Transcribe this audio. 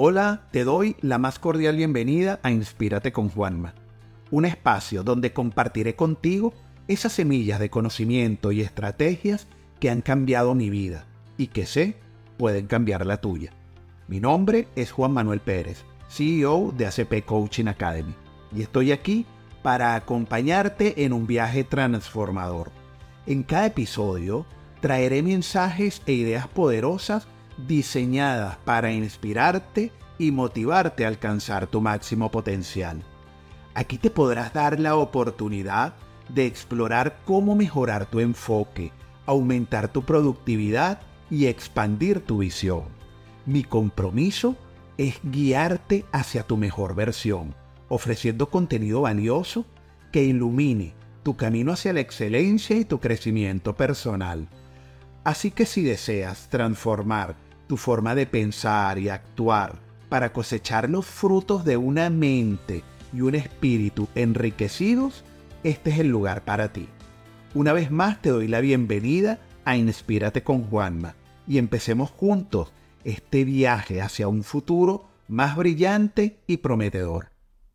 Hola, te doy la más cordial bienvenida a Inspírate con Juanma, un espacio donde compartiré contigo esas semillas de conocimiento y estrategias que han cambiado mi vida y que sé pueden cambiar la tuya. Mi nombre es Juan Manuel Pérez, CEO de ACP Coaching Academy, y estoy aquí para acompañarte en un viaje transformador. En cada episodio traeré mensajes e ideas poderosas diseñadas para inspirarte y motivarte a alcanzar tu máximo potencial. Aquí te podrás dar la oportunidad de explorar cómo mejorar tu enfoque, aumentar tu productividad y expandir tu visión. Mi compromiso es guiarte hacia tu mejor versión, ofreciendo contenido valioso que ilumine tu camino hacia la excelencia y tu crecimiento personal. Así que si deseas transformar tu forma de pensar y actuar para cosechar los frutos de una mente y un espíritu enriquecidos, este es el lugar para ti. Una vez más te doy la bienvenida a Inspírate con Juanma y empecemos juntos este viaje hacia un futuro más brillante y prometedor.